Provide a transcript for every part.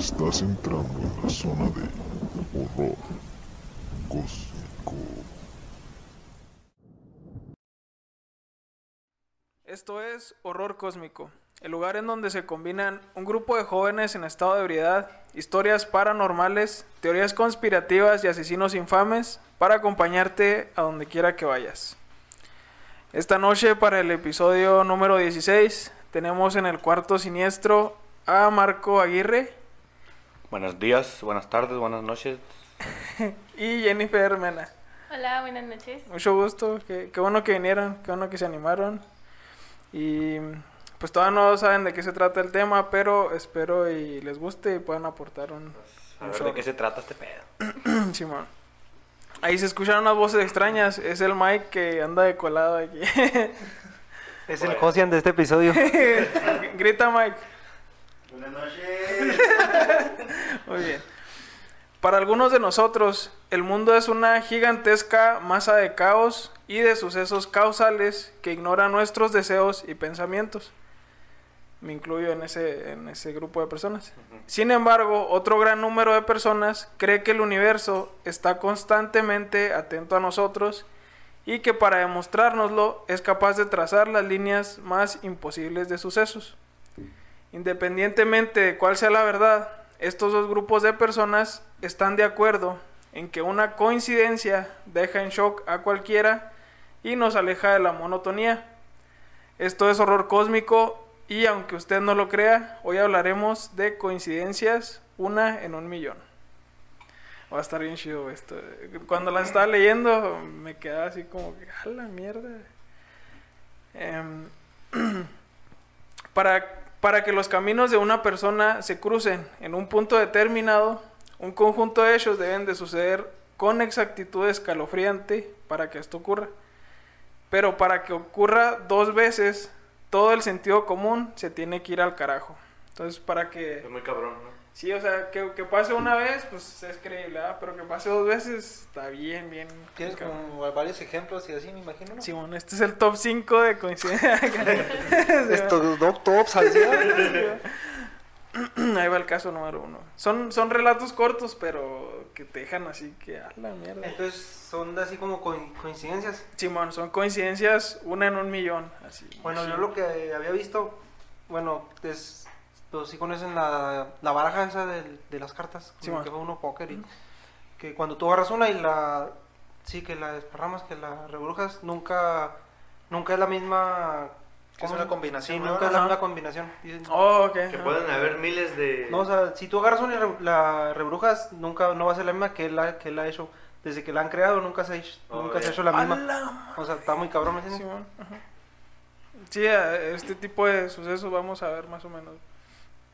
Estás entrando en la zona de horror cósmico. Esto es Horror Cósmico, el lugar en donde se combinan un grupo de jóvenes en estado de ebriedad, historias paranormales, teorías conspirativas y asesinos infames para acompañarte a donde quiera que vayas. Esta noche para el episodio número 16 tenemos en el cuarto siniestro a Marco Aguirre Buenos días, buenas tardes, buenas noches. y Jennifer Mena. Hola, buenas noches. Mucho gusto, qué, qué bueno que vinieron, qué bueno que se animaron. Y pues todavía no saben de qué se trata el tema, pero espero y les guste y puedan aportar un... A un ver de qué se trata este pedo. Simón. Ahí se escuchan unas voces extrañas, es el Mike que anda de colado aquí. Es el Josian de este episodio. Grita Mike. Buenas noches. Muy bien. Para algunos de nosotros, el mundo es una gigantesca masa de caos y de sucesos causales que ignoran nuestros deseos y pensamientos. Me incluyo en ese, en ese grupo de personas. Sin embargo, otro gran número de personas cree que el universo está constantemente atento a nosotros y que para demostrárnoslo es capaz de trazar las líneas más imposibles de sucesos. Independientemente de cuál sea la verdad, estos dos grupos de personas están de acuerdo en que una coincidencia deja en shock a cualquiera y nos aleja de la monotonía. Esto es horror cósmico y aunque usted no lo crea, hoy hablaremos de coincidencias, una en un millón. Va a estar bien chido esto. Cuando la estaba leyendo me quedaba así como que, a la mierda. Em, para, para que los caminos de una persona se crucen en un punto determinado, un conjunto de hechos deben de suceder con exactitud escalofriante para que esto ocurra. Pero para que ocurra dos veces, todo el sentido común se tiene que ir al carajo. Entonces, para que... Es muy cabrón, ¿no? Sí, o sea, que, que pase una vez, pues es creíble, ¿verdad? Pero que pase dos veces, está bien, bien. Tienes como varios ejemplos y así, me imagino, ¿no? Simón, este es el top 5 de coincidencia. Estos dos tops al día. Ahí va el caso número uno. Son, son relatos cortos, pero que te dejan así que a la mierda. Entonces, son así como co- coincidencias. Simón, son coincidencias, una en un millón. Así. Bueno, Sí. yo lo que había visto, bueno, es, pues sí conocen la, la baraja esa de, de las cartas, Sí, que fue uno póker y que cuando tú agarras una y la, sí, que la desparramas, que la rebrujas, nunca, nunca es la misma... Que es ¿cómo una combinación, Sí, ¿no? nunca es la misma combinación. Dicen, Oh, ok. Que pueden haber miles de... No, o sea, si tú agarras una y re- la rebrujas, nunca no va a ser la misma que él, ha- que él ha hecho. Desde que la han creado, nunca se ha hecho, Oh, nunca se ha hecho la misma. la O sea, está muy cabrón, ¿me entiendes? Sí, a- este tipo de sucesos vamos a ver más o menos.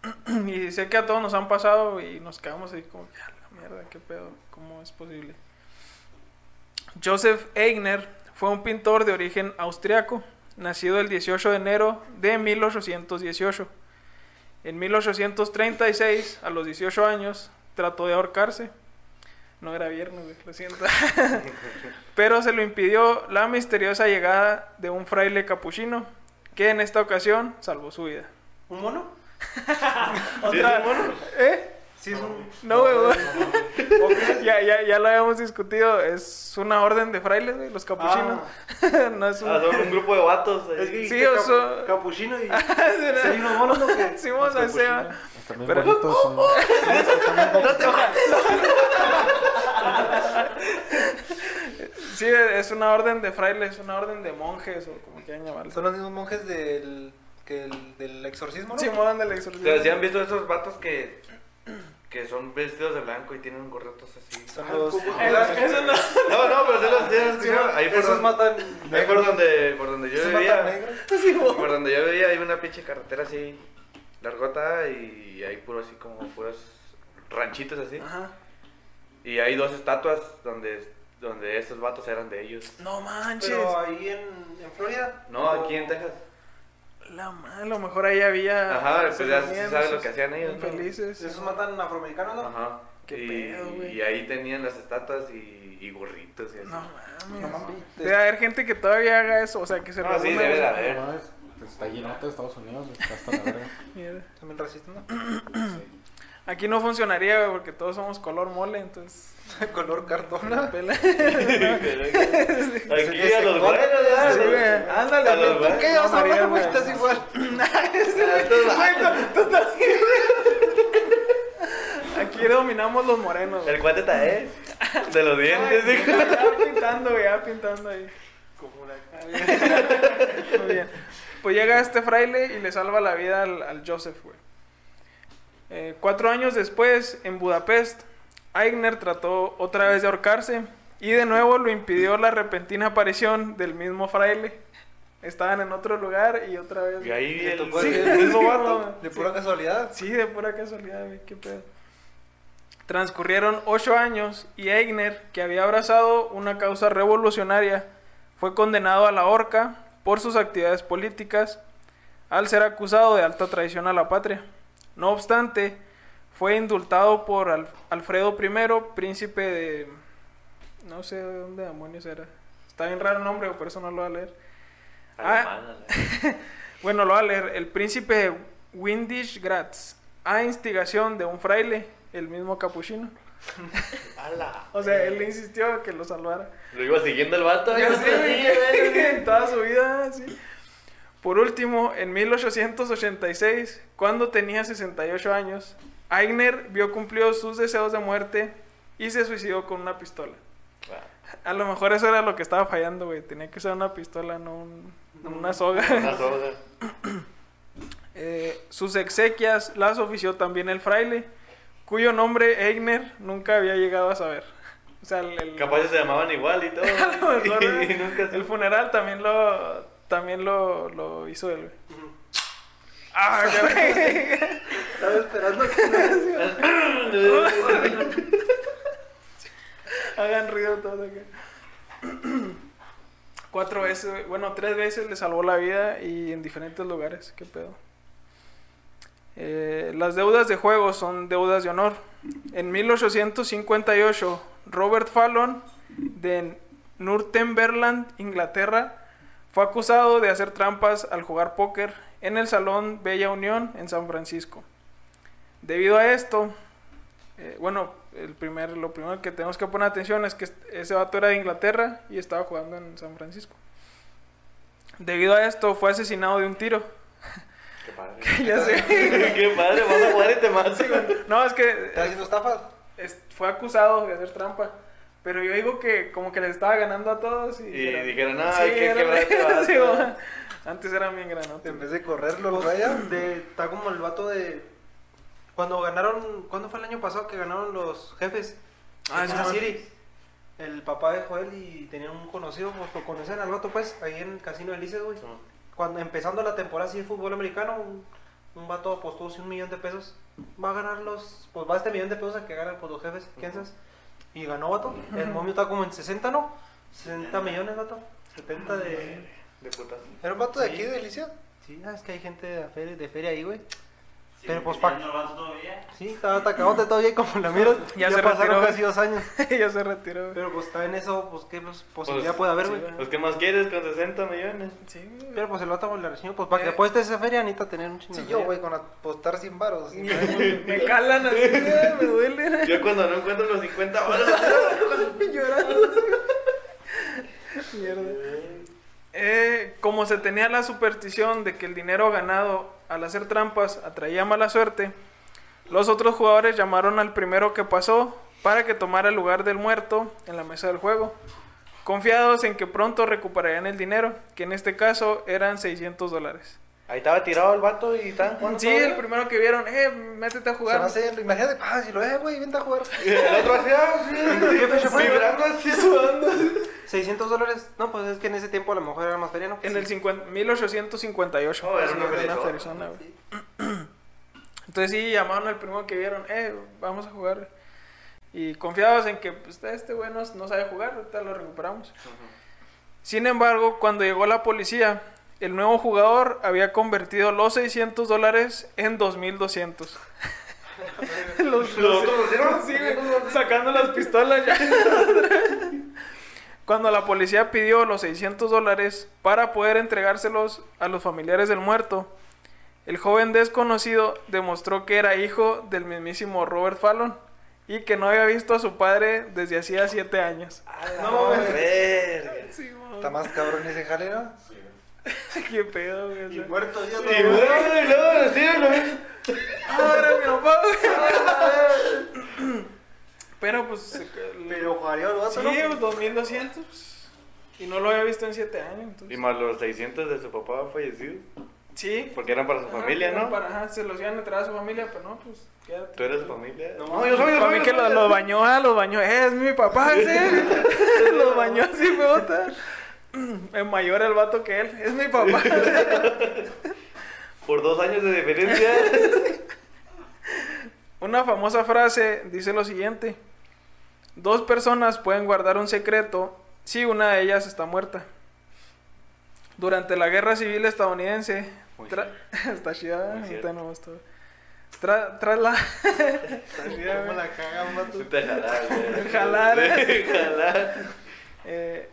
Y sé que a todos nos han pasado y nos quedamos ahí como que, mierda, qué pedo, ¿cómo es posible? Joseph Eigner fue un pintor de origen austriaco, nacido el 18 de enero de 1818. En 1836, a los 18 años, trató de ahorcarse. No era viernes, lo siento. Pero se lo impidió la misteriosa llegada de un fraile capuchino, que en esta ocasión salvó su vida. ¿Un mono? ¿Sí es un mono? ¿Eh? Sí, es un... No, güey, güey. ya, ya, ya lo habíamos discutido. Es una orden de frailes, güey, los capuchinos. no es un... Ah, son un grupo de vatos. ahí. Es que Sí, o cap- sea- capuchino y... Sí, ¿Sí hay unos monos o qué? Sí, vamos a hacer. Están bien Pero- bonitos. son- No te Sí, es una orden de frailes, una orden de monjes o como quieran llamarlo. Son los mismos monjes del, que el, del exorcismo, ¿no? Sí, modan del O exorcismo. sea, ¿sí han visto esos vatos que, que son vestidos de blanco y tienen gorritos así? Son los... Eso- eso no- No, no, pero se los tienen Ahí por Esos donde, matan... ahí por donde, por donde yo vivía. negros. Por donde yo vivía hay una pinche carretera así largota y hay puro así como puros ranchitos así. Ajá. Y hay dos estatuas donde, donde estos vatos eran de ellos. No manches. Pero ahí en, en Florida. No, aquí en Texas. La ma- a lo mejor ahí había. Ajá, pues se ya reunían sabes lo que hacían ellos, ¿no? Infelices. Esos matan afroamericanos, ¿no? Ajá. Qué y, pedo, güey. y ahí tenían las estatuas y, y gorritos y así. No mames. No mames. Debe haber gente que todavía haga eso, o sea, que se No, sí, debe de haber. No, es- Está lleno de Estados Unidos, está hasta la verga. Mierda. También racista, ¿no? Sí. Aquí no funcionaría, güey, porque todos somos color mole, entonces. Color cartón. pela. Aquí a los buenos. Ándale, A los güey. buenos. ¿Qué? Vas a hablar, güey, estás igual. Aquí dominamos los morenos. El cuate está, ¿eh? De los dientes, ya, pintando, güey, ya pintando ahí. Muy bien. Pues llega este fraile y le salva la vida al, al Joseph, güey. Eh, cuatro años después, en Budapest, Aigner trató otra vez de ahorcarse y de nuevo lo impidió la repentina aparición del mismo fraile. Estaban en otro lugar y otra vez. Y ahí Le el, tocó sí, el mismo no, De pura casualidad. Sí, de pura casualidad, güey, qué pedo. Transcurrieron ocho años y Eigner, que había abrazado una causa revolucionaria, fue condenado a la horca por sus actividades políticas al ser acusado de alta traición a la patria. No obstante, fue indultado por Al- Alfredo I, príncipe de... no sé de dónde demonios era. Está bien raro el nombre, por eso no lo voy a leer. Ah. Bueno, lo voy a leer. El príncipe de Windisch Graz, a instigación de un fraile, el mismo capuchino. O sea, él le insistió que lo salvara. Lo iba siguiendo el vato. Ya yo güey, en toda su vida, sí. Por último, en 1886, cuando tenía 68 años, Aigner vio cumplidos sus deseos de muerte y se suicidó con una pistola. A lo mejor eso era lo que estaba fallando, güey. Tenía que ser una pistola, no un- una soga. Una soga. Eh, sus exequias las ofició también el fraile, cuyo nombre Eigner nunca había llegado a saber. O sea, el, el- Capaz se llamaban igual y todo. a lo mejor, y nunca el funeral también lo también lo, lo hizo él. güey. Ah. Estaba esperando que Hagan ruido todos acá. Cuatro veces, bueno, tres veces le salvó la vida y en diferentes lugares. ¿Qué pedo? Eh, las deudas de juego son deudas de honor. En 1858, Robert Fallon de Northumberland, Inglaterra, fue acusado de hacer trampas al jugar póker en el Salón Bella Unión en San Francisco. Debido a esto, eh, bueno, el primer, lo primero que tenemos que poner atención es que ese vato era de Inglaterra y estaba jugando en San Francisco. Debido a esto, fue asesinado de un tiro. Qué padre. ya sé. Qué padre, vas a jugar este mazo. No, es que ¿Estás haciendo estafas? es- fue acusado de hacer trampa. Pero yo digo que como que les estaba ganando a todos y... Y era- dijeron, "Ay, qué vato". Sí, bueno, Antes eran bien granotes. En vez de correrlo, Pues, el raya. De, está como el vato de. Cuando ganaron. ¿Cuándo fue el año pasado que ganaron los jefes? Ah, en sí, Kansas man. City. El papá de Joel y tenían un conocido, pues lo conocen al vato, pues, ahí en el casino de Lices, güey. Cuando empezando la temporada así de fútbol americano, un, un vato apostó un millón de pesos. Va a ganar los. Pues va este millón de pesos a que ganan pues, los jefes, Kansas. Y ganó, vato. El momio está como en 60, ¿no? 60 millones, vato. 70 de. De putas. ¿Era un vato de Sí. aquí de Alicia? Sí, ah, es que hay gente de feria, de feria ahí, güey. Sí, Pero, pues, ya pa- no vas todavía. Sí, estaba atacadote todavía y como la miras. Ya ya se pasaron retiró. casi dos años. ya se retiró. güey. Pero pues está en eso, pues qué pues, posibilidad Pues, puede haber, sí, güey. Pues, ¿qué más quieres con 60 millones? Sí, güey. Pero pues el pues, le reseñó, pues para que Eh. apuestes esa feria necesita tener un chingo Sí, yo, güey, con apostar 100 baros. así. me calan así, güey, me duele. Yo cuando no encuentro los 50 baros. Llorando. Mierda. Eh, como se tenía la superstición de que el dinero ganado al hacer trampas atraía mala suerte, los otros jugadores llamaron al primero que pasó para que tomara el lugar del muerto en la mesa del juego, confiados en que pronto recuperarían el dinero, que en este caso eran 600 dólares. Ahí estaba tirado el vato y estaban jugando. Sí, el primero que vieron, eh, métete a Se jugar. va a hacer, imagínate, ah, si lo es, güey, vente a jugar. Y el otro hacía así. ¿Qué fecha fue? Vibrando así, sudando. 600 dólares. No, pues es que en ese tiempo a lo mejor era más feria, ¿no? En el 50 1858. Oh, era Sí, una güey. Entonces sí, llamaron al primero que vieron, eh, vamos a jugar. Y confiados en que pues, este güey no, no sabe jugar, ahorita lo recuperamos. Sin embargo, cuando llegó la policía, el nuevo jugador había convertido los 600 dólares en 2200. los, ¿Los otros lo hicieron? Sí, sacando las pistolas ya. Cuando la policía pidió los 600 dólares para poder entregárselos a los familiares del muerto, El joven desconocido demostró que era hijo del mismísimo Robert Fallon y que no había visto a su padre desde hacía siete años. No, verga. Sí. Está más cabrón ese jale, ¿no? Qué pedo, güey. sea. Muerto ya Y luego, y luego, lo Ah, era mi papá, güey. Pero pues. Pero jugaría el vato, ¿no? Sí, pues, 2200. pues, Y no lo había visto en siete años. Entonces. Y más los 600 de su papá fallecido. Sí. Porque eran para su Ajá, familia, ¿no? para- ajá, se los iban a entrar a su familia, pero no, pues. Quédate. ¿Tú eres su familia? No, yo soy, yo Para soy. mí que soy. lo, lo bañó, ah, lo bañó. Eh, es mi papá, sí. lo bañó así, peota. Es mayor el vato que él. Es mi papá. Por dos años de diferencia. Una famosa frase dice lo siguiente. Dos personas pueden guardar un secreto si una de ellas está muerta. Durante la guerra civil estadounidense, tra- está chida, cierto. no gustó. Tra- tras la está chida, ¿Cómo güey. la? Te jalar. Jalar. Jalar. Eh,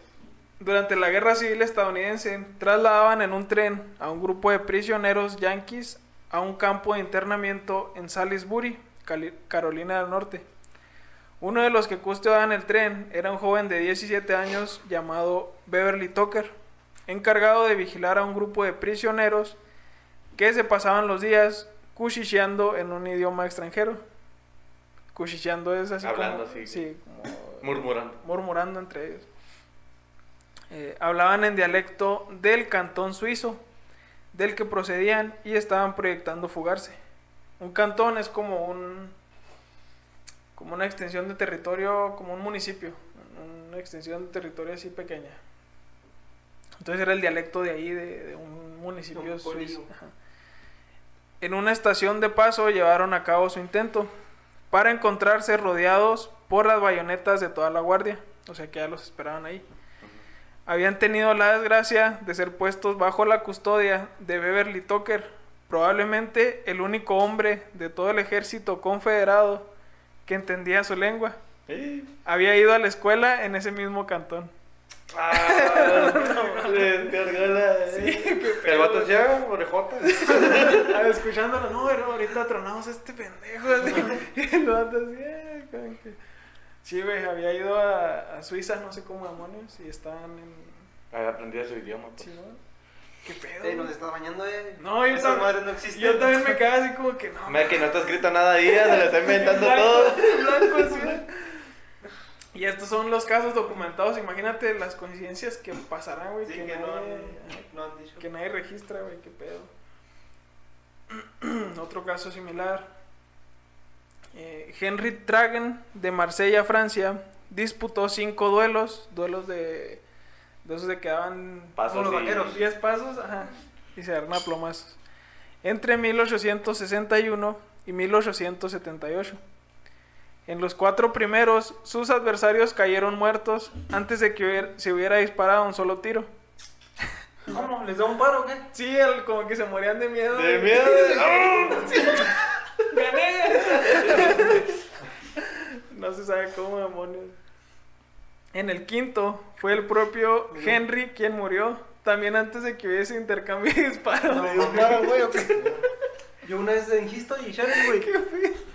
durante la guerra civil estadounidense, trasladaban en un tren a un grupo de prisioneros yanquis a un campo de internamiento en Salisbury, Carolina del Norte. Uno de los que custodiaban el tren era un joven de 17 años llamado Beverly Tucker, encargado de vigilar a un grupo de prisioneros que se pasaban los días cuchicheando en un idioma extranjero. Cuchicheando es así Hablando como, así. sí, como Murmurando. murmurando entre ellos. Eh, hablaban en dialecto del cantón suizo, del que procedían y estaban proyectando fugarse. Un cantón es como un como una extensión de territorio, como un municipio, una extensión de territorio así pequeña. Entonces era el dialecto de ahí, de, de un municipio suizo. Ajá. En una estación de paso llevaron a cabo su intento para encontrarse rodeados por las bayonetas de toda la guardia, o sea que ya los esperaban ahí. Habían tenido la desgracia de ser puestos bajo la custodia de Beverly Tucker, probablemente el único hombre de todo el ejército confederado que entendía su lengua. Eh. Había ido a la escuela en ese mismo cantón. Ah. Sí, El vato orejota. Ah, Escuchándolo, no, pero ahorita tronamos a este pendejo. así. El vato "Eh, como que-". Sí, güey, había ido a, a Suiza, no sé cómo demonios, y estaban en. Había aprendido su idioma. pues. Sí, ¿no? ¿Qué pedo? Eh, nos estás bañando, eh. No, yo también, no existen. yo también me quedé así como que no. Mira que no está escrito nada ahí, se lo está inventando Blanco, todo. blanco, sí. Y estos son los casos documentados. Imagínate las coincidencias que pasarán, güey. Sí, que, que no nadie, han, no han dicho. que nadie registra, güey. Qué pedo. Otro caso similar. Eh, Henry Tragen de Marsella, Francia, disputó cinco duelos. Duelos de. De esos de que daban Pasos los vaqueros. 10 pasos, ajá, y se agarran a plomazos. Entre 1861 y 1878. En los cuatro primeros, sus adversarios cayeron muertos antes de que hubiera- se hubiera disparado un solo tiro. ¿Cómo? ¿Les da un paro o qué? Sí, el- como que se morían de miedo. De miedo. de- ¡Oh! ¡Gané! no se sabe cómo demonios. En el quinto, fue el propio Henry quien murió, también antes de que hubiese intercambio de disparos. ¿Le dio un paro, güey, o qué? Yo una vez en History y Channel, güey,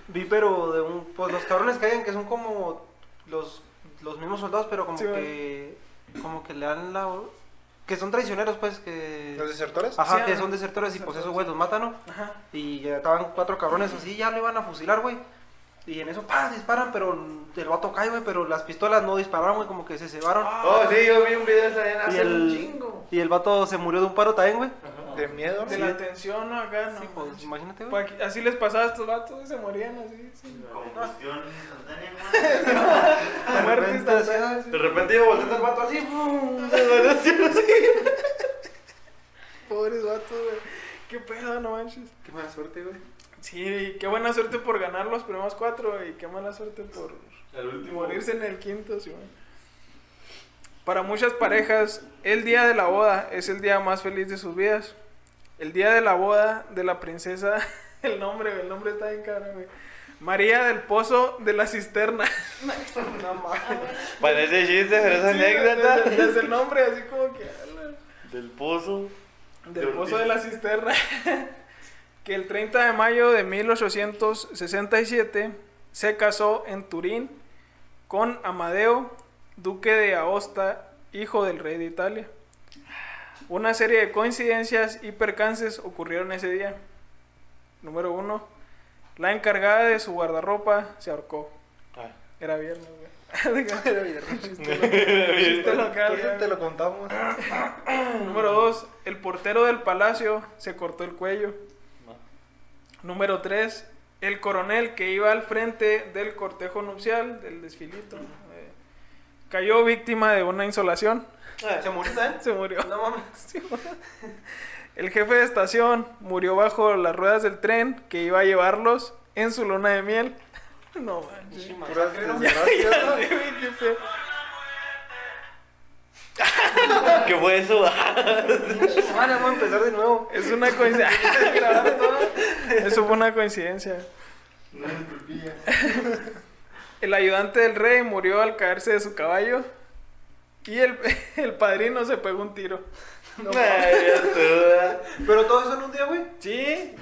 vi pero de un, pues los cabrones hayan que son como los, los mismos soldados, pero como Sí, que, como que le dan la, que son traicioneros, pues, que, ¿Los desertores? ajá, Sí, que ajá. son desertores y pues esos güey los matan, ¿no? Ajá. Y ya estaban cuatro cabrones así, ya lo iban a fusilar, güey. Y en eso, ¡pah! disparan, pero el vato cae, güey, pero las pistolas no dispararon, güey, como que se cebaron. Oh, sí, yo vi un video de esa y, hace un el, chingo. y el vato se murió de un paro también, güey. ¿De miedo? De la tensión, ¿no? Acá, no. Sí, pues, imagínate, güey. Pues así les pasaba a estos vatos y se morían así. sí. Combustión instantánea, güey. Muerte instantánea. De repente iba volteando el vato así. ¡pum! Se desvaneció así. Pobres vatos, güey. Qué pedo, no manches. Qué mala suerte, güey. Sí, y qué buena suerte por ganar los primeros cuatro y qué mala suerte por El último. morirse en el quinto, sí, güey. Para muchas parejas, el día de la boda es el día más feliz de sus vidas. El día de la boda de la princesa, el nombre, el nombre está bien caro, güey. María del Pozo de la Cisterna. No mames. Parece chiste, pero es Sí, anécdota. Desde, desde el nombre, así como que. Del pozo. Del Pozo de la Cisterna. que el 30 de mayo de 1867 se casó en Turín con Amadeo, duque de Aosta, hijo del rey de Italia. Una serie de coincidencias y percances ocurrieron ese día. Número uno, la encargada de su guardarropa se ahorcó. Ah. Era viernes, güey. Era viernes. Chiste local, Entonces güey. te lo contamos. Número 2. El portero del palacio se cortó el cuello. Número 3. El coronel que iba al frente del cortejo nupcial, del desfilito, cayó víctima de una insolación. ¿Se murió también? Se murió. No mames. Sí. El jefe de estación murió bajo las ruedas del tren que iba a llevarlos en su luna de miel. No manches. ¿no? qué feo. ¿Qué fue eso? Vale, vamos a empezar de nuevo. Es una coincidencia. Eso fue una coincidencia. Una disculpilla. El ayudante del rey murió al caerse de su caballo. Y el, el padrino se pegó un tiro. Ay, Pero todo eso en un día, güey. Sí,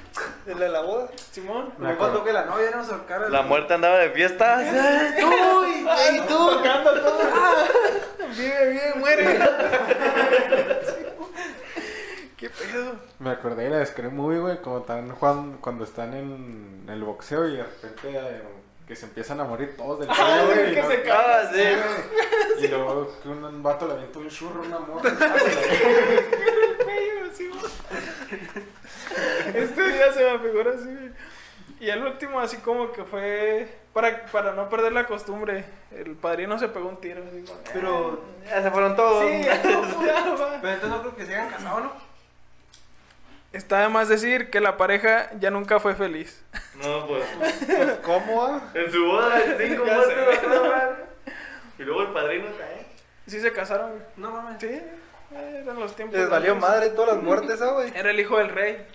De la, de la boda. Simón. Me faltó que la novia no se ahorcara. La muerte andaba de fiesta. Ay, tú, y- y tú. Tocando todo. Vive, vive, muere. ¿Qué pedo? Me acordé de la Scream Movie, güey, como están jugando, cuando están en el boxeo y de repente eh, que se empiezan a morir todos del cuello, güey. que se no-. Ah, sí. Y luego que un, un vato le avienta un churro, una morra. Este día se me figura así. Y el último, así como que fue. Para, para no perder la costumbre, el padrino se pegó un tiro. Así como, Pero, Ya se fueron todos. Sí, ya, ya va. pero entonces no creo que se hayan casado, ¿no? Está de más decir que la pareja ya nunca fue feliz. No, pues. ¿Cómo, ah? En su boda, cinco no, madre. Y luego el padrino cae. Sí se casaron. güey. No mames. Sí, eran los tiempos. Les valió madre todas las muertes, ¿ah, güey? Era el hijo del rey.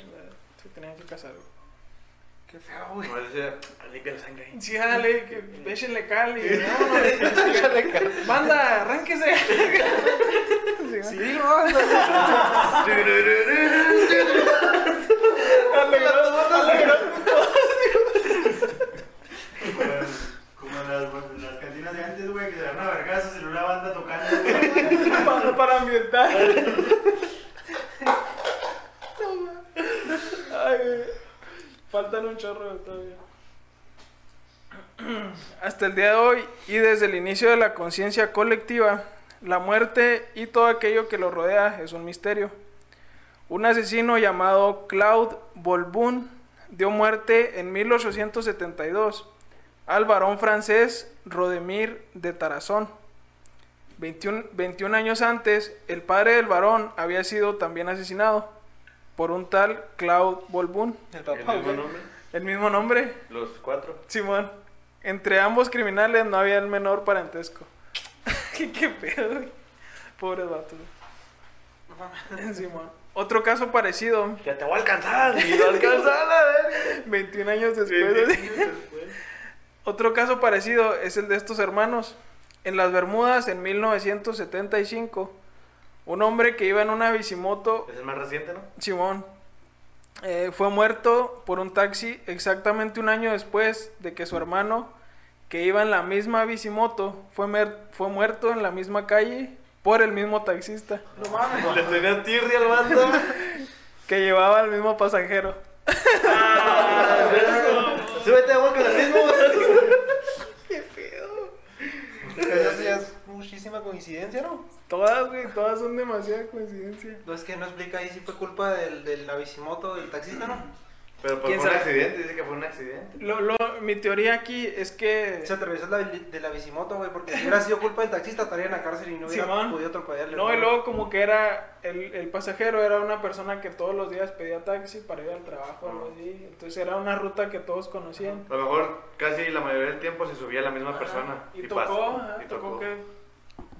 Se tenían que casar. güey. Qué feo, güey. Como decía, limpia la sangre ahí. Sí, dale, que échenle cal y vámonos. Banda, arránquese. Sí, Sí. Como las, en las cantinas de antes, güey, que se a vergazos en una banda tocando, güey. para, para ambientar. Ay, güey. Faltan un chorro todavía. Hasta el día de hoy y desde el inicio de la conciencia colectiva, la muerte y todo aquello que lo rodea es un misterio. Un asesino llamado Claude Bolbun dio muerte en 1872 al varón francés Rodemir de Tarazón. 21, 21 años antes, el padre del varón había sido también asesinado por un tal Claude Bolbun. El ¿El papá, mismo nombre? El mismo nombre, Los cuatro. Simón. Entre ambos criminales no había el menor parentesco. ¿Qué, qué pedo, güey? Güey. Simón. Otro caso parecido, Ya te voy a alcanzar. Y lo alcanzar, a ver. 21 años después. Otro caso parecido es el de estos hermanos. En las Bermudas, en 1975, un hombre que iba en una bicimoto, Es el más reciente, ¿no? Simón, eh, fue muerto por un taxi exactamente un año después de que su hermano, que iba en la misma bicimoto, fue, mer- fue muerto en la misma calle por el mismo taxista, No mames. Le tenía tirria al vato. que llevaba al mismo pasajero. Súbete, amor, con el mismo. Eso ya es muchísima coincidencia, ¿no? Todas, güey, todas son demasiada coincidencia. No es que no explica ahí si fue culpa del, del Avicimoto, del taxista, ¿no? Pero pues ¿Quién fue un sabe? accidente, dice que fue un accidente. Lo, lo- mi teoría aquí es que... Se atravesó la de la Avicimoto, güey, porque si hubiera sido culpa del taxista estaría en la cárcel y no hubiera Simón. podido atropellarle. No, y luego como que era, el, el pasajero era una persona que todos los días pedía taxi para ir al trabajo o algo así. Entonces era una ruta que todos conocían. A lo mejor casi la mayoría del tiempo se subía la misma persona. Y, pasó, tocó, ajá, y tocó tocó. que...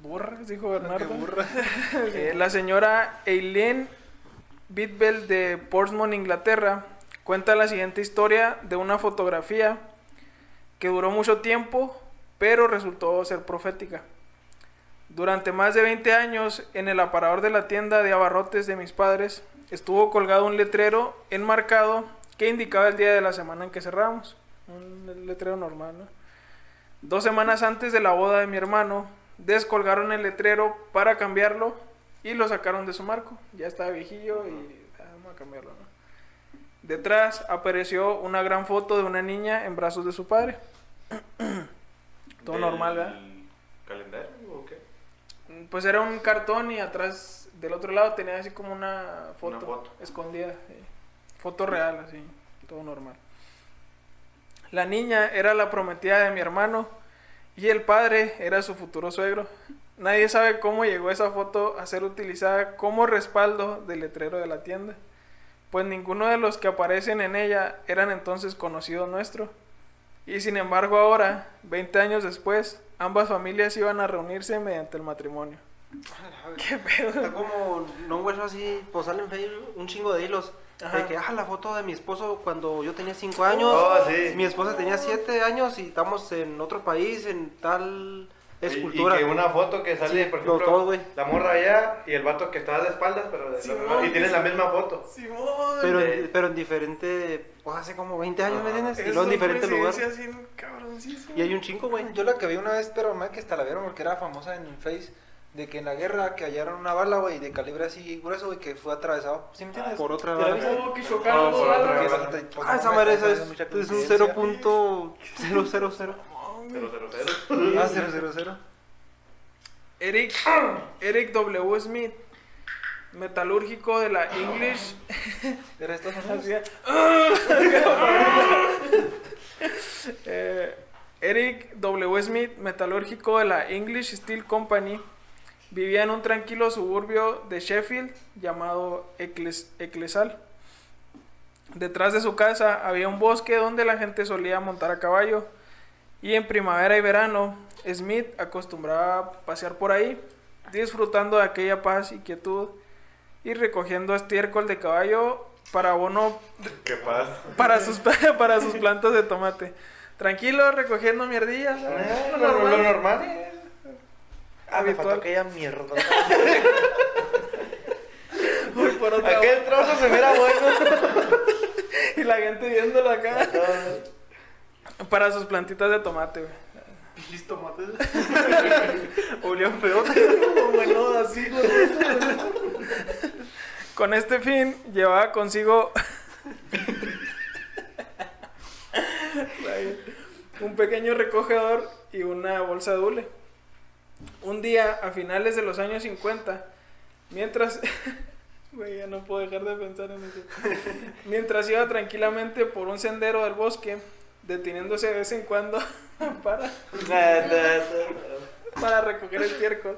Burras, dijo Bernardo. Qué burra. Eh, la señora Eileen Bidwell de Portsmouth, Inglaterra, cuenta la siguiente historia de una fotografía que duró mucho tiempo, pero resultó ser profética. Durante más de 20 años, en el aparador de la tienda de abarrotes de mis padres, estuvo colgado un letrero enmarcado que indicaba el día de la semana en que cerramos. Un letrero normal, ¿no? Dos semanas antes de la boda de mi hermano, descolgaron el letrero para cambiarlo y lo sacaron de su marco. Ya estaba viejillo y ah, vamos a cambiarlo. Detrás apareció una gran foto de una niña en brazos de su padre. Todo ¿Del normal, ¿verdad? ¿Calendario o qué? Pues era un cartón y atrás del otro lado tenía así como una foto, Una foto. escondida. sí. Foto real, así, todo normal. La niña era la prometida de mi hermano y el padre era su futuro suegro. Nadie sabe cómo llegó esa foto a ser utilizada como respaldo del letrero de la tienda, pues ninguno de los que aparecen en ella eran entonces conocidos nuestros. Y sin embargo ahora, 20 años después, ambas familias iban a reunirse mediante el matrimonio. ¿Qué pedo? Está como, no, güey, así, pues salen Facebook un chingo de hilos. Ajá. De que, ah, la foto de mi esposo cuando yo tenía 5 años. Oh, sí. Mi esposa tenía 7 años y estamos en otro país, en tal escultura. Y, y que una foto que sale, Sí, por lo- ejemplo, todo, güey. la morra allá y el vato que estaba de espaldas, pero de Simón, y tienen la misma foto. Simón. Pero, de- en, pero en diferente, pues hace como 20 años, ¿me entiendes? Y Es luego en diferente lugar. Y hay un chingo, güey. Yo la que vi una vez, pero más que hasta la vieron porque era famosa en Face, de que en la guerra que hallaron una bala, güey, de calibre así grueso, güey, que fue atravesado. ¿Sí me entiendes? Por otra ¿Te la bala. Oh, que chocaron Oh, por otra bala. Ah, no, esa madre está esa es, es un coincidencia. 0.000. Cero, cero, cero. Ah, 000. Eric, Eric W. Smith, metalúrgico de la English. Eh, Eric W. Smith, metalúrgico de la English Steel Company, vivía en un tranquilo suburbio de Sheffield llamado Eccles- Ecclesall. Detrás de su casa había un bosque donde la gente solía montar a caballo y en primavera y verano Smith acostumbraba a pasear por ahí, disfrutando de aquella paz y quietud y recogiendo estiércol de caballo para abono ¿Qué pasa? para sus, para sus plantas de tomate. Tranquilo, recogiendo mierdillas. Eh, Lo normal. lo normal. Ah, me faltó aquella mierda. Uy, por otra Aquel trozo se mira bueno. Y la gente viéndolo acá. Para sus plantitas de tomate, güey. Listo, mates. Olían feo. Como así, güey. Con este fin, llevaba consigo un pequeño recogedor y una bolsa de hule. Un día, a finales de los años 50, mientras... Güey, ya no puedo dejar de pensar en eso. Mientras iba tranquilamente por un sendero del bosque, deteniéndose de vez en cuando para, para recoger el estiércol.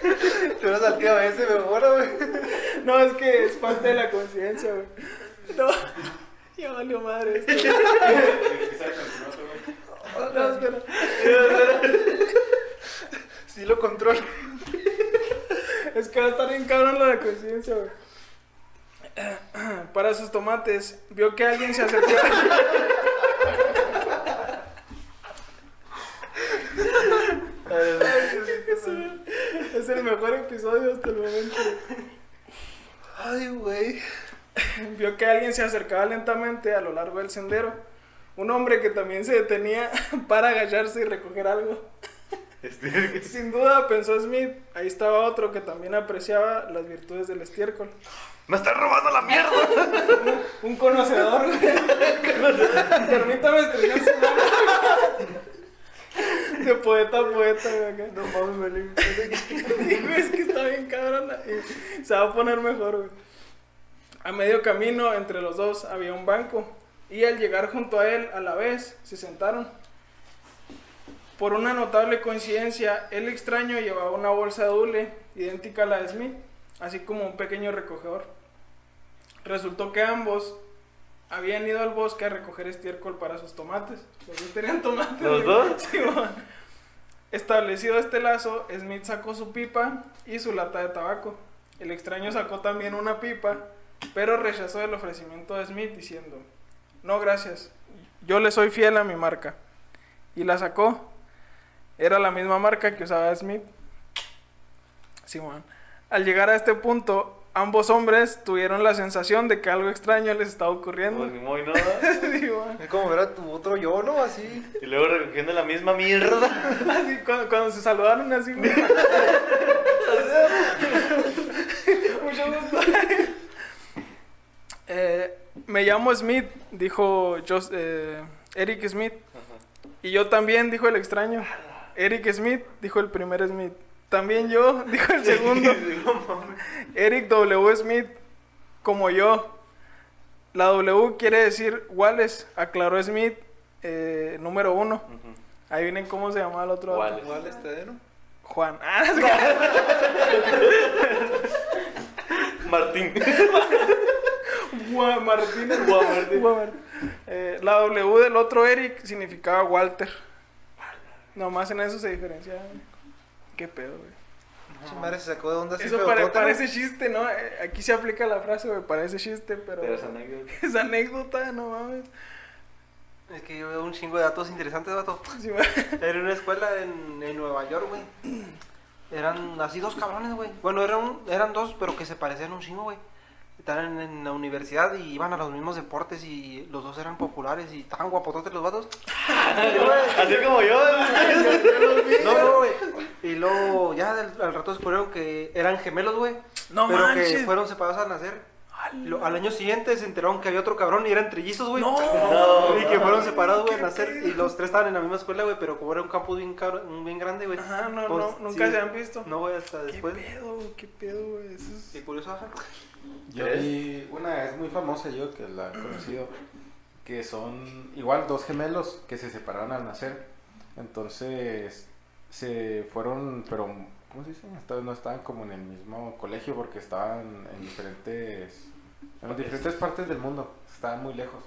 Te hubieras salteado ese mejor, güey. No, es que es parte de la conciencia, güey. No, ya valió madre esto. No, espera. Sí lo controlo. Es que va a estar bien cabrón la conciencia, güey. Para sus tomates, vio que alguien se acercó. Es el mejor episodio hasta el momento. Ay, güey. Vio que alguien se acercaba lentamente a lo largo del sendero. Un hombre que también se detenía para agacharse y recoger algo. Sin duda, pensó Smith, ahí estaba otro que también apreciaba las virtudes del estiércol. ¡Me están robando la mierda! Un conocedor, güey. Permítame estrenar su mano. De poeta a poeta, güey. acá. No mames, me Digo, es que está bien cabrón. y Se va a poner mejor, güey. A medio camino entre los dos había un banco. Y al llegar junto a él a la vez, se sentaron. Por una notable coincidencia, el extraño llevaba una bolsa de hule idéntica a la de Smith, así como un pequeño recogedor. Resultó que ambos habían ido al bosque a recoger estiércol para sus tomates. Los dos tenían tomates. ¿Los dos? Sí. Establecido este lazo, Smith sacó su pipa y su lata de tabaco. El extraño sacó también una pipa, pero rechazó el ofrecimiento de Smith diciendo, no gracias, yo le soy fiel a mi marca. Y la sacó. Era la misma marca que usaba Smith. Simón. Al llegar a este punto, ambos hombres tuvieron la sensación de que algo extraño les estaba ocurriendo. Pues ni. Sí, güey. Es como ver a tu otro yo, ¿no? Así. Y luego recogiendo la misma mierda. Así, cuando, cuando se saludaron así. Mucho gusto. Eh, me llamo Smith, dijo eh, Eric Smith. Y yo también, dijo el extraño. Eric Smith, dijo el primer Smith. También yo, dijo el segundo. Eric W. Smith, como yo. La W quiere decir Wallace, aclaró Smith, eh, número uno. Ahí vienen cómo se llamaba el otro. Wallace. Este, ¿no? Juan. Ah, Martín. Juan Martínez. Juan Martínez. Eh, la W del otro Eric significaba Walter. Nomás en eso se diferencia. Qué pedo, güey. Su madre se sacó de onda así. Eso pero pare- parece chiste, ¿no? Eh, Aquí se aplica la frase, güey. Parece chiste, pero. Pero es anécdota. es anécdota, no mames. Es que yo veo un chingo de datos interesantes, vato. Sí, güey. Era una escuela en, en Nueva York, güey. Eran así dos cabrones, güey. Bueno, eran, eran dos, pero que se parecían un chingo, güey. Estaban en, la universidad y iban a los mismos deportes y los dos eran populares y estaban guapototes los vatos. Así como yo. No, no, güey. Y luego ya del- al rato descubrieron que eran gemelos, güey. No pero manches. que fueron separados al nacer. Al año siguiente se enteraron que había otro cabrón y eran trillizos, güey. No. Y que fueron separados, güey, al nacer. Y los tres estaban en la misma escuela, güey, pero como era un campus bien, cabr- bien grande, güey. Ajá, no, pues, no, nunca sí. se han visto. No, güey, hasta ¿Qué después. pedo, güey? ¿Qué pedo, güey? Eso es... Y curioso, ajá. Yo vi una, es muy famosa yo que la he conocido, que son igual dos gemelos que se separaron al nacer. Entonces se fueron, pero ¿cómo se dice? No estaban como en el mismo colegio porque estaban en diferentes, en diferentes partes del mundo, estaban muy lejos.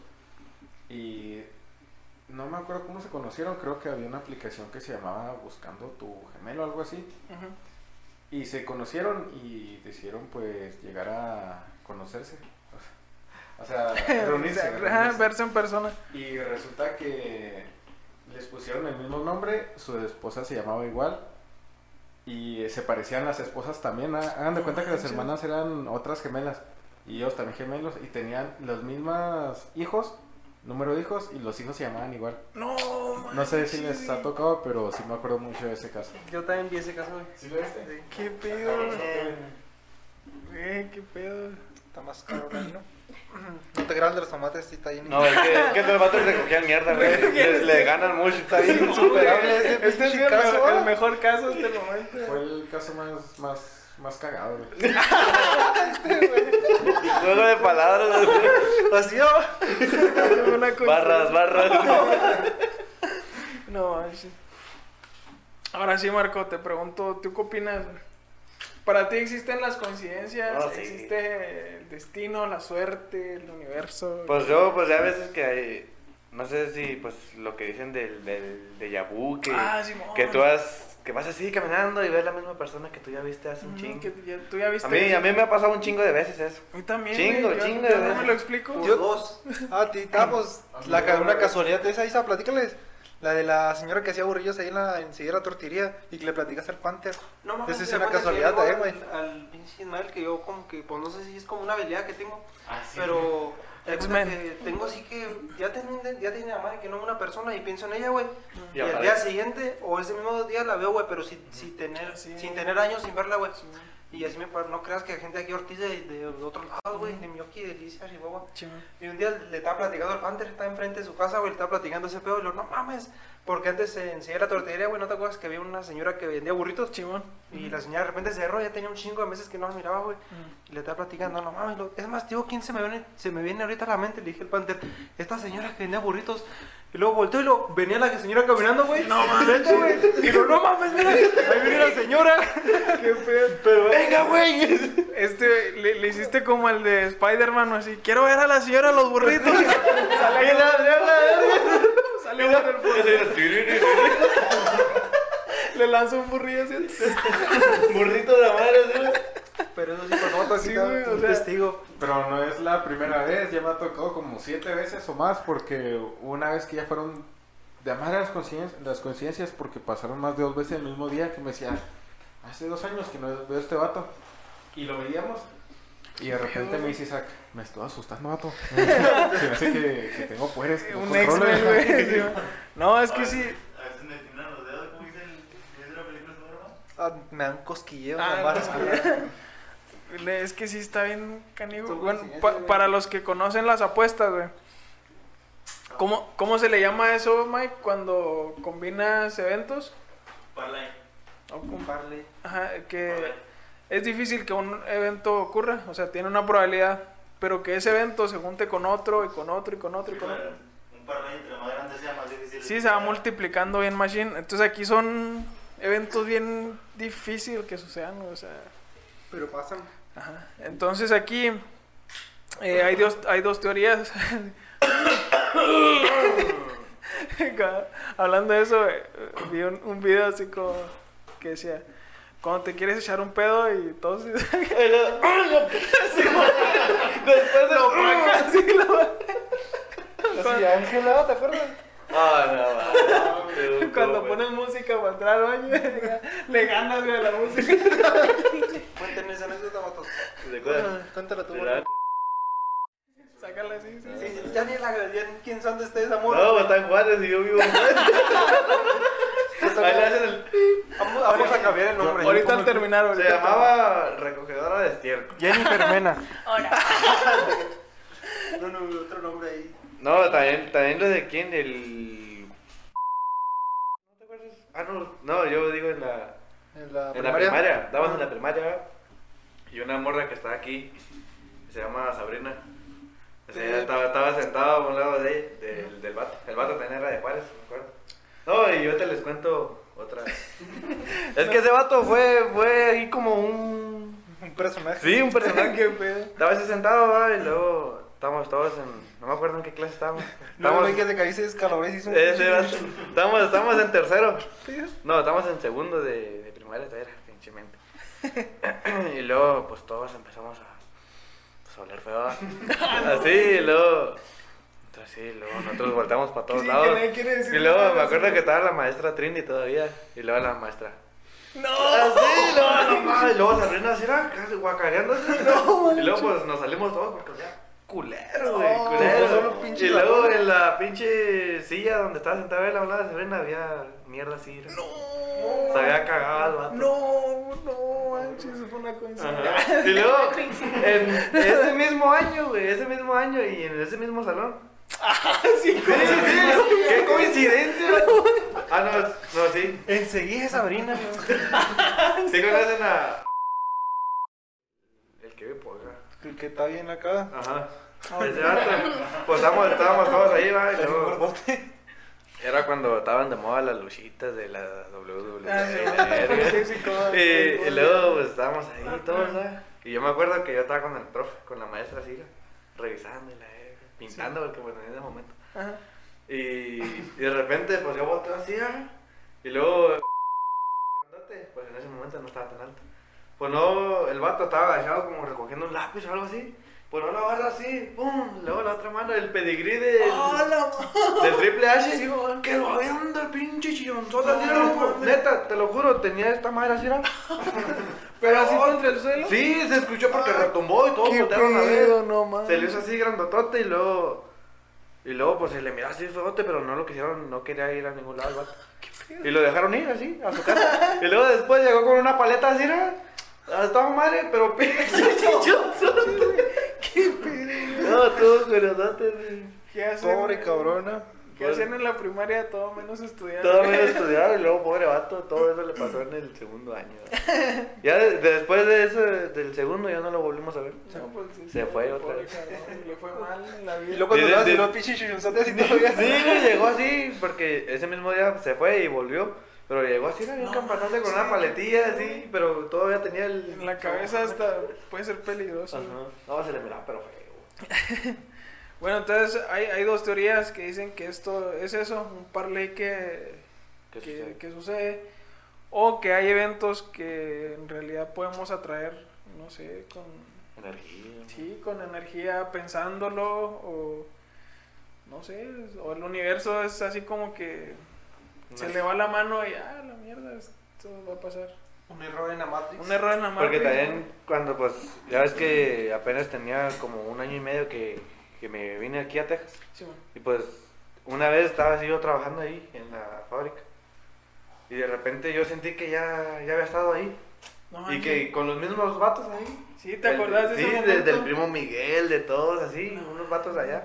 Y no me acuerdo cómo se conocieron, creo que había una aplicación que se llamaba Buscando tu gemelo o algo así. Y se conocieron y decidieron pues llegar a conocerse. O sea, reunirse. Reunirse. verse en persona. Y resulta que les pusieron el mismo nombre, su esposa se llamaba igual. Y se parecían las esposas también. ha- Hagan de cuenta que las hermanas eran otras gemelas. Y ellos también gemelos. Y tenían los mismos hijos, número de hijos, y los hijos se llamaban igual. No, No sé si les ha tocado, pero sí me acuerdo mucho de ese caso. Yo también vi ese caso, güey. ¿Sí lo viste? ¿Qué pedo? Güey, qué pedo. Está más caro ahí, ¿no? No te creas de los tomates, sí está ahí. No, es que, es que los vatos recogían mierda, güey. Le, le ganan mucho. Está bien insuperable ese Este es el, caso, el mejor caso hasta el momento. Fue el caso más, más, más cagado, güey. Juego de palabras. cosa- Barras, barras. No, manches. Ahora sí, Marco, te pregunto, ¿tú qué opinas? ¿Para ti existen las coincidencias? Sí. ¿Existe el destino, la suerte, el universo? Pues yo, pues ya a veces que hay, no sé si, pues lo que dicen del, del déjà vu, que, Ah, que tú has, que vas así caminando y ves la misma persona que tú ya viste hace un chingo. que ya- tú ya viste. A mí, a mí me ha pasado un chingo de veces eso. A mí también. Chingo, güey, yo- chingo yo de veces. me lo explico. Yo- dos. Ah, ti, ah, pues, la, una casualidad de esa, Isa, platícales. La de la señora que hacía burrillos ahí en la, enseguida de la tortillería y que le platicas al Panther. No mames, Esa es una casualidad también, al- güey. Al pinche Ismael que yo como que, pues no sé si es como una habilidad que tengo, Ah, pero te cuenta X-Men. tengo así que ya tengo ya tiene la madre que no es una persona y pienso en ella, güey. Y Y, al día siguiente o ese mismo día la veo, güey, pero sin, sin tener Sí. sin tener años sin verla, güey. Y así me no creas que hay gente aquí Ortiz de, de, otros lados, güey, de Miyoki, de Licia, Chihuahua. Chingón. Y un día le estaba platicando al Panther, está enfrente de su casa, güey, le estaba platicando ese pedo y lo, no mames, porque antes eh, enseñé la tortillería, güey, ¿no te acuerdas que había una señora que vendía burritos? Chingón. Y la señora de repente se cerró, ya tenía un chingo de meses que no la miraba, güey. Y le estaba platicando, no mames, lo- es más, tío, ¿quién se me viene, se me viene ahorita a la mente? Le dije al Panther, esta señora que vendía burritos. Y luego volteó y lo venía la señora caminando, güey. No mames, güey. Y no mames, mira, ahí viene la señora. Qué pedo. Pero, Venga, güey. Este, le, le hiciste como el de Spider-Man, o así. Quiero ver a la señora los burritos. Sale ahí la- Sale uno del burrito. Le lanza un burrillo así. Burrito de la madre. Pero eso sí pasó, Sí, sí, güey, o un sea- testigo. Pero no es la primera vez, ya me ha tocado como siete veces o más, porque una vez que ya fueron de amar a las coincidencias, las coincidencias, porque pasaron más de dos veces el mismo día, que me decía, hace dos años que no veo a este vato, y lo veíamos, Y de repente me dice Isaac, me estoy asustando, vato. Se me hace que, que tengo poderes. que Un controlo". X-Men, güey. No, es que sí. A veces me tiemblan los dedos, ¿cómo dice el dice la película Superman? Ah, me dan cosquilleo Ah, Es que sí está bien canijo. Tú, Bueno, sí, pa- güey. para los que conocen las apuestas, güey. ¿Cómo, ¿Cómo se le llama eso, Mike, cuando combinas eventos? Parlay. O com- Parley. Ajá, que es difícil que un evento ocurra, o sea, tiene una probabilidad, pero que ese evento se junte con otro y con otro y con otro y con otro. Un parlay entre más grande sea, más difícil. Sí, se va multiplicando bien machine. Entonces aquí son eventos bien difíciles que sucedan, o sea... Pero pasan. Ajá. Entonces aquí eh, hay, dos, hay dos teorías. Hablando de eso, eh, vi un, un video así como que decía, cuando te quieres echar un pedo y todos... Después de lo- Así, Ángela, ¿te acuerdas? Ah, no, no, no. Cuando pones música para entrar al baño, le ganas güey, a la música. Cuéntenme esa anécdota, vatos. Ah, Cuéntala tú, De la- Sácala así, sí, Sí, sí. sí, ya ni la ya quién sabe dónde está esa morra. No, está en Juárez y yo vivo en Juárez. Ahí le hacen el... Vamos, vamos a cambiar el nombre. Ahorita al terminar, Se llamaba recogedora de estiércol. Jennifer Mena. No, no, otro nombre ahí. No, también, también lo de quién, el... ¿No te acuerdas? Ah, no, no, yo digo en la... En la En la primaria, estábamos en la primaria y una morra que está aquí, se llama Sabrina. O sea, estaba, estaba sentado a un lado de del, del vato. El vato también era de Juárez, me acuerdo. No, y yo te les cuento otra. es que ese vato fue, fue ahí como un... Un personaje. Sí, un personaje. Estaba así sentado, ¿va? y luego estábamos todos en... No me acuerdo en qué clase estábamos. No, Estábamos... no, que se caíse descalabres y hizo. Estamos, estamos en tercero. No, estamos en segundo de, de primaria, todavía era pinche mente. y luego, pues todos empezamos a, pues, a oler feo. Así, y luego. Entonces, sí, luego nosotros volteamos para todos lados. que decir Y luego me acuerdo que estaba la maestra Trini todavía. Y luego la maestra. No. Así, luego, no, y luego así, casi guacareando así, ¿no? Y luego, pues nos salimos todos porque olía culero, güey, No, culero. solo pinche y luego en la pinche silla donde estaba sentada él hablaba de Sabrina había mierda así. ¿no? Se había cagado el vato. No, no, manches, fue una coincidencia. Y luego, en ese mismo año, güey, ese mismo año y en ese mismo salón. Sí, Sí, sí, sí, qué coincidencia. Ah, no, no, sí. Enseguida Sabrina. Sí conocen a... El que ve polga. El que está bien acá. Ajá. Pues estábamos, estábamos todos ahí, va, y luego... Era cuando estaban de moda las luchitas de la WWE. Ah, y, y luego pues estábamos ahí todos, ¿sabes? Y yo me acuerdo que yo estaba con el profe, con la maestra así, revisando y la verga, pintando, porque bueno, en ese momento. Ajá. Y, y de repente pues yo volteo así, ¿ah? y luego pues en ese momento no estaba tan alto. Pues no, el vato estaba agachado como recogiendo un lápiz o algo así. No lo agarra así, pum, luego la otra mano, el pedigrí del, del Triple H, que lo avienta el pinche chillonzota así, loco. Neta, te lo juro, tenía esta madre así. Pero así contra el suelo. Sí, se escuchó porque retumbó y todos Qué voltearon a ver. pedo, no mames. Se le hizo así grandotote y luego. Y luego pues se le miró así feote, pero no lo quisieron, no quería ir a ningún lado el vato. Y lo dejaron ir así, a su casa. y luego después llegó con una paleta así. Ah, Estaba madre, pero pinche. Qué pedo. No, todos grandotes, güey. ¿Qué hacen? Pobre cabrona. ¿Qué hacían en la primaria? Todo menos estudiar. Todo menos estudiar y luego pobre vato, todo eso le pasó en el segundo año. Ya de- después de eso, del segundo ya no lo volvimos a ver. No, pues, sí, Se sí, fue otra pobre vez. cabrón, Le fue mal en la vida. Y luego cuando pinches chillonzotes así todavía. Sí, llegó así, porque ese mismo día se fue y volvió. Pero llegó así, era bien No, campanote con sí. una paletilla así, pero todavía tenía el. En la cabeza hasta puede ser peligroso. Ajá. No, se le miraba, pero feo. Bueno, entonces hay, hay dos teorías que dicen que esto es eso, un parlay que, ¿Qué que, sucede? que sucede. O que hay eventos que en realidad podemos atraer, no sé, con, Energía. sí, con energía pensándolo o no sé, o el universo es así como que se le va la mano y ah, la mierda, esto va a pasar. Un error en la Matrix. Un error en la Porque Matrix, también cuando pues, ya ves que apenas tenía como un año y medio que, que me vine aquí a Texas. Sí, man. Y pues una vez estaba así yo trabajando ahí en la fábrica. Y de repente yo sentí que ya, ya había estado ahí. No y que con los mismos vatos ahí. Sí, ¿te acordás de Sí, de- del primo Miguel, de todos así, No. unos vatos allá.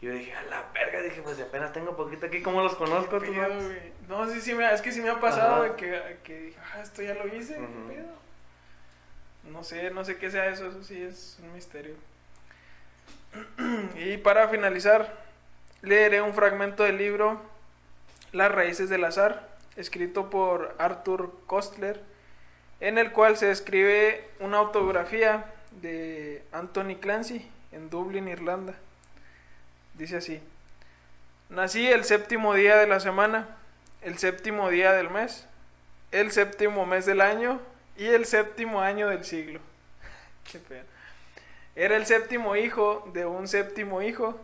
Y yo dije, a la verga, dije, pues apenas tengo poquito aquí, ¿cómo los conozco? ¿Qué tú, pedo, vatos? güey? No, sí, sí, me, es que sí me ha pasado de que, que dije, ah, esto ya lo hice. ¿qué pedo? No sé, no sé qué sea eso, eso sí es un misterio. y para finalizar, leeré un fragmento del libro Las raíces del azar, escrito por Arthur Kostler, en el cual se describe una autobiografía de Anthony Clancy en Dublín, Irlanda. Dice así. Nací el séptimo día de la semana, el séptimo día del mes, el séptimo mes del año y el séptimo año del siglo. Qué pedo. Era el séptimo hijo de un séptimo hijo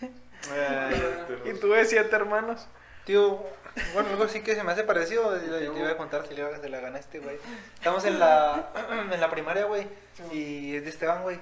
y tuve siete hermanos. Tío, bueno, algo así que se me hace parecido. Te te iba a contar si le se la gana este, güey. Estamos en la, en la primaria, güey. Y es de Esteban, güey.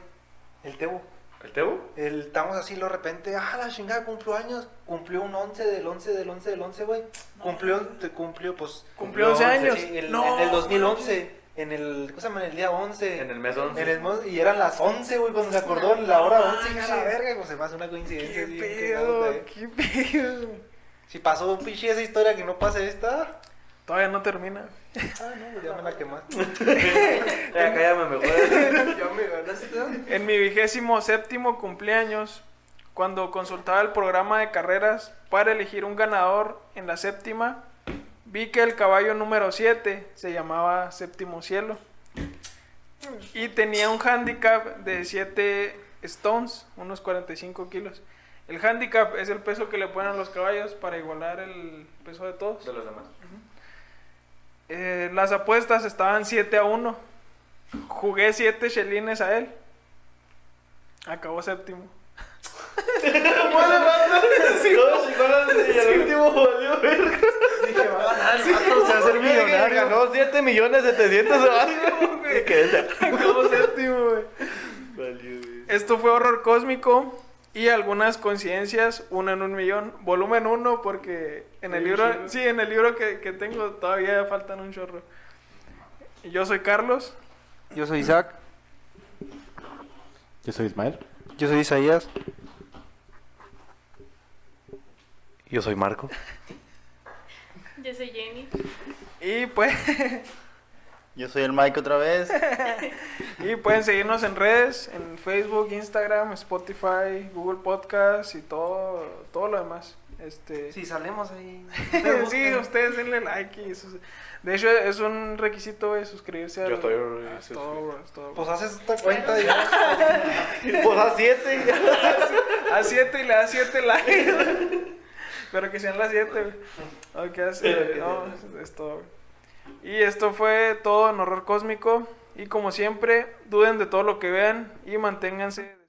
El Tebo. ¿El Tebo? El, estamos así, de repente, ah, la chingada, cumplió años. Cumplió un 11 del 11 del 11 del 11, güey. Cumplió, te cumplió, pues. Cumplió 11 años. Sí, el- No, en el 2011. En el, ¿cómo se llama? En el día 11. En el mes 11. En el y eran las 11, güey, cuando se acordó la hora 11. Y a la verga, pues se me hace una coincidencia. ¿Qué pedo? güey. ¿Qué pedo? Si pasó pinche esa historia que no pase esta. Todavía no termina. Ah, no, pues ya me la quemaste. Ya, cállame mejor. ya me ganaste. En mi vigésimo séptimo cumpleaños, cuando consultaba el programa de carreras para elegir un ganador en la séptima, vi que el caballo número 7 se llamaba Séptimo Cielo y tenía un handicap de 7 stones, unos 45 kilos. El handicap es el peso que le ponen a los caballos para igualar el peso de todos. De los demás. Eh, las apuestas estaban 7 a 1. Jugué 7 chelines a él. Acabó séptimo. Dos chingonas y el último valió verga. Dije, va a ganar el vato, se va a hacer millonario. Ganó 7 millones 700 de algo. Acabó séptimo, güey. Valió, güey. Esto fue horror cósmico y algunas coincidencias, uno en un millón. Volumen 1 porque en el libro, sí, en el libro que, que tengo todavía faltan un chorro. Yo soy Carlos. Yo soy Isaac. Yo soy Ismael. Yo soy Isaías. Yo soy Marco. Yo soy Jenny. Y pues Yo soy el Mike otra vez. y pueden seguirnos en redes, en Facebook, Instagram, Spotify, Google Podcast y todo todo lo demás. Este Si salimos ahí. sí, ustedes denle like y eso- De hecho es un requisito güey, suscribirse Yo al- estoy es todo, bro, es todo, Pues haces esta cuenta y Pues a 7. A 7 y le das 7 likes. Pero que sean las 7, güey. Ok, así, no, es- todo. Y esto fue todo en horror cósmico. Y como siempre, duden de todo lo que vean y manténganse.